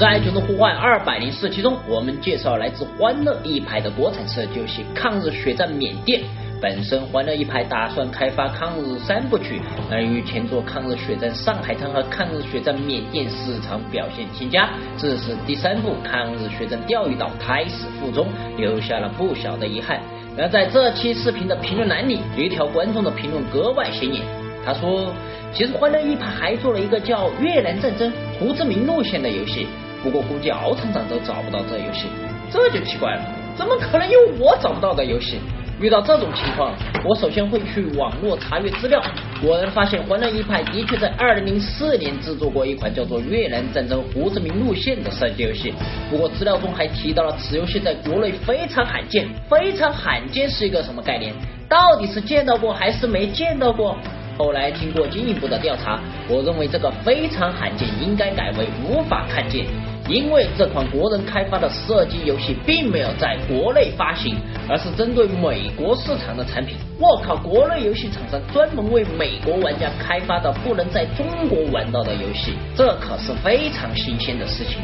在《囧的呼唤》二百零四期中，我们介绍来自欢乐一派的国产射击游戏《抗日血战缅甸》。本身欢乐一派打算开发抗日三部曲，但由于前作《抗日血战上海滩》和《抗日血战缅甸》市场表现欠佳，致使第三部《抗日血战钓鱼岛》胎死腹中，留下了不小的遗憾。然而在这期视频的评论栏里，有一条观众的评论格外显眼，他说：“其实欢乐一派还做了一个叫《越南战争胡志明路线》的游戏。”不过估计敖厂长都找不到这游戏，这就奇怪了，怎么可能有我找不到的游戏？遇到这种情况，我首先会去网络查阅资料，果然发现欢乐一派的确在二零零四年制作过一款叫做《越南战争胡志明路线》的射击游戏。不过资料中还提到了此游戏在国内非常罕见，非常罕见是一个什么概念？到底是见到过还是没见到过？后来经过进一步的调查，我认为这个非常罕见应该改为无法看见。因为这款国人开发的射击游戏并没有在国内发行，而是针对美国市场的产品。我靠，国内游戏厂商专门为美国玩家开发的不能在中国玩到的游戏，这可是非常新鲜的事情。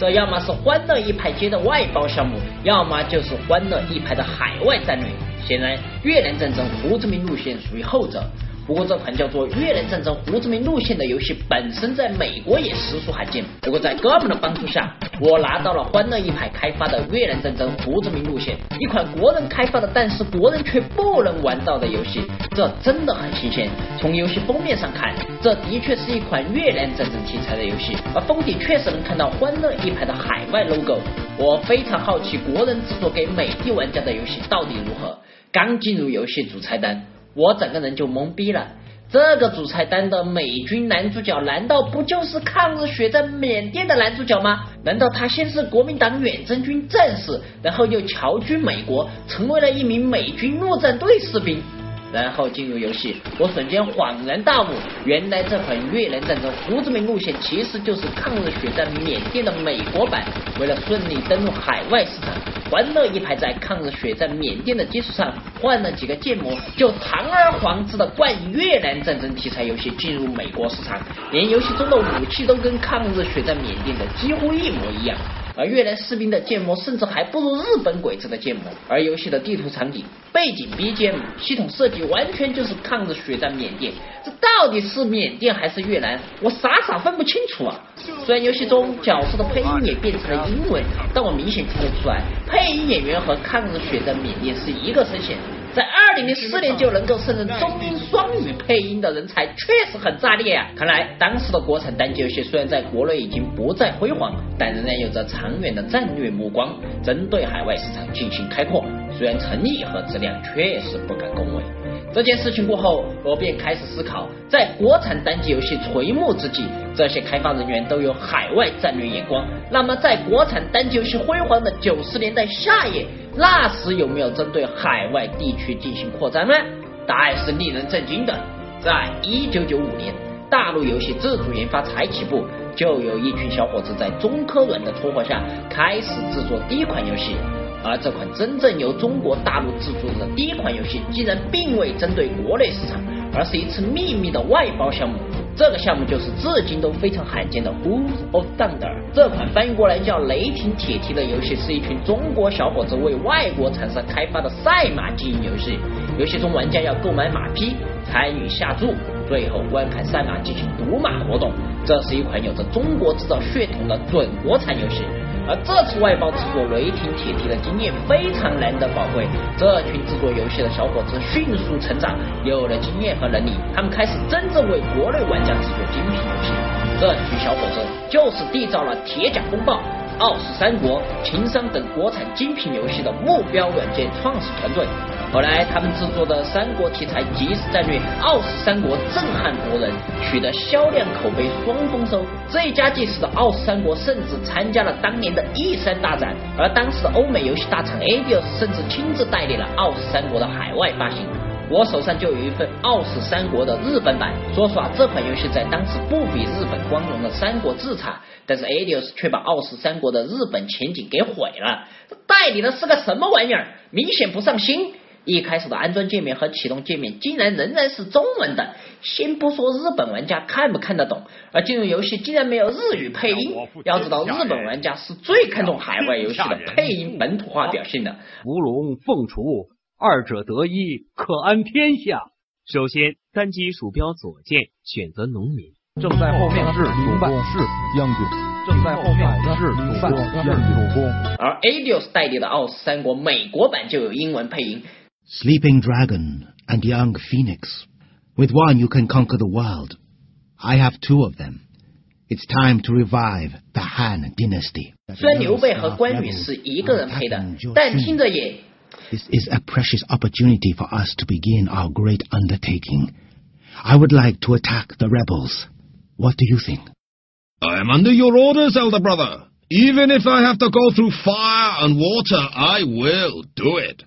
这要么是欢乐一派接的外包项目，要么就是欢乐一派的海外战略。显然，越南战争胡志明路线属于后者。不过这款叫做《越南战争胡志明路线》的游戏本身在美国也实属罕见。不过在哥们的帮助下，我拿到了欢乐一派开发的《越南战争胡志明路线》，一款国人开发的，但是国人却不能玩到的游戏，这真的很新鲜。从游戏封面上看，这的确是一款越南战争题材的游戏，而封底确实能看到欢乐一派的海外 logo。我非常好奇国人制作给美帝玩家的游戏到底如何。刚进入游戏主菜单。我整个人就懵逼了，这个主菜单的美军男主角难道不就是抗日血战缅甸的男主角吗？难道他先是国民党远征军战士，然后又侨居美国，成为了一名美军陆战队士兵？然后进入游戏，我瞬间恍然大悟，原来这款越南战争胡志明路线其实就是抗日血战缅甸的美国版。为了顺利登陆海外市场，欢乐一排在抗日血战缅甸的基础上换了几个建模，就堂而皇之的冠以越南战争题材游戏进入美国市场，连游戏中的武器都跟抗日血战缅甸的几乎一模一样。而越南士兵的建模甚至还不如日本鬼子的建模，而游戏的地图场景、背景 BGM、系统设计完全就是抗日血战缅甸，这到底是缅甸还是越南？我傻傻分不清楚啊！虽然游戏中角色的配音也变成了英文，但我明显听得出来，配音演员和抗日血战缅甸是一个声线。在二零零四年就能够胜任中英双语配音的人才，确实很炸裂啊！看来当时的国产单机游戏虽然在国内已经不再辉煌，但仍然有着长远的战略目光，针对海外市场进行开拓。虽然诚意和质量确实不敢恭维。这件事情过后，我便开始思考，在国产单机游戏垂暮之际，这些开发人员都有海外战略眼光。那么，在国产单机游戏辉煌的九十年代下叶，那时有没有针对海外地区进行扩张呢？答案是令人震惊的。在一九九五年，大陆游戏自主研发才起步，就有一群小伙子在中科软的撮合下，开始制作第一款游戏。而这款真正由中国大陆制作的第一款游戏，竟然并未针对国内市场，而是一次秘密的外包项目。这个项目就是至今都非常罕见的《Who of Thunder》。这款翻译过来叫《雷霆铁蹄》的游戏，是一群中国小伙子为外国厂商开发的赛马经营游戏。游戏中玩家要购买马匹，参与下注，最后观看赛马进行赌马活动。这是一款有着中国制造血统的准国产游戏。而这次外包制作《雷霆铁蹄》的经验非常难得宝贵，这群制作游戏的小伙子迅速成长，有了经验和能力，他们开始真正为国内玩家制作精品游戏。这群小伙子就是缔造了《铁甲风暴》《傲视三国》《情商》等国产精品游戏的目标软件创始团队。后来，他们制作的三国题材即时战略《傲视三国》震撼国人，取得销量口碑双丰收。这一家技师的《傲视三国》甚至参加了当年的 E 三大展，而当时的欧美游戏大厂 Adios 甚至亲自代理了《傲视三国》的海外发行。我手上就有一份《傲视三国》的日本版。说实话，这款游戏在当时不比日本光荣的《三国志》差，但是 Adios 却把《傲视三国》的日本前景给毁了。代理的是个什么玩意儿？明显不上心。一开始的安装界面和启动界面竟然仍然是中文的。先不说日本玩家看不看得懂，而进入游戏竟然没有日语配音。要知道，日本玩家是最看重海外游戏的配音本土化表现的。伏龙凤雏，二者得一，可安天下。首先，单击鼠标左键，选择农民。正在后面是主办是将军。正在后面是主办是主公。而 Adios 代理的《奥斯三国》美国版就有英文配音。Sleeping Dragon and Young Phoenix. With one you can conquer the world. I have two of them. It's time to revive the Han dynasty. 虽然刘备和关羽是一个人配的，但听着也。This is a precious opportunity for us to begin our great undertaking. I would like to attack the rebels. What do you think? I am under your orders, elder brother. Even if I have to go through fire and water, I will do it.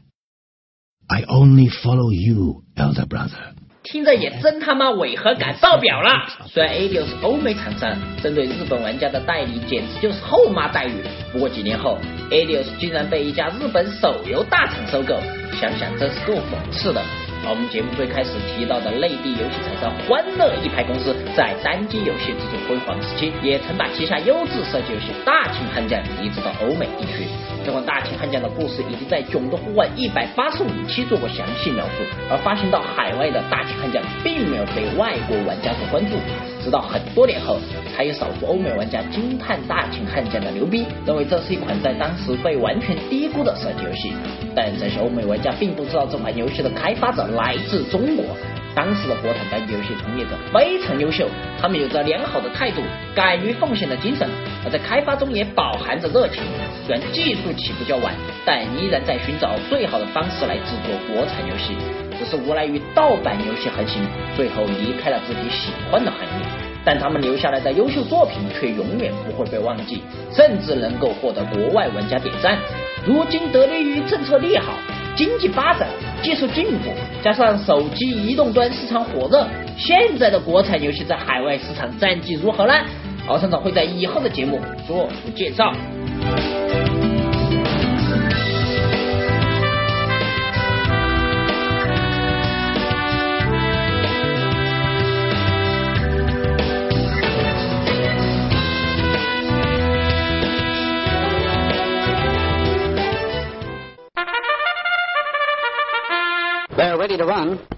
I only follow you, elder brother. 听着也真他妈违和感爆表了。虽然 Aioo 是欧美厂商，针对日本玩家的代理简直就是后妈待遇。不过几年后，Aioo 竟然被一家日本手游大厂收购，想想真是够讽刺的。而我们节目最开始提到的内地游戏厂商欢乐一派公司，在单机游戏这种辉煌时期，也曾把旗下优质射击游戏《大秦悍将》移植到欧美地区。这款《大秦悍将》的故事已经在《囧的户外》一百八十五期做过详细描述，而发行到海外的《大秦悍将》并没有被外国玩家所关注。直到很多年后，才有少数欧美玩家惊叹《大秦悍将》的牛逼，认为这是一款在当时被完全低估的射击游戏。但这些欧美玩家并不知道这款游戏的开发者。来自中国，当时的国产单机游戏从业者非常优秀，他们有着良好的态度、敢于奉献的精神，而在开发中也饱含着热情。虽然技术起步较晚，但依然在寻找最好的方式来制作国产游戏。只是无奈于盗版游戏横行，最后离开了自己喜欢的行业。但他们留下来的优秀作品却永远不会被忘记，甚至能够获得国外玩家点赞。如今得力于政策利好。经济发展、技术进步，加上手机移动端市场火热，现在的国产游戏在海外市场战绩如何呢？敖厂长会在以后的节目做出介绍。To run.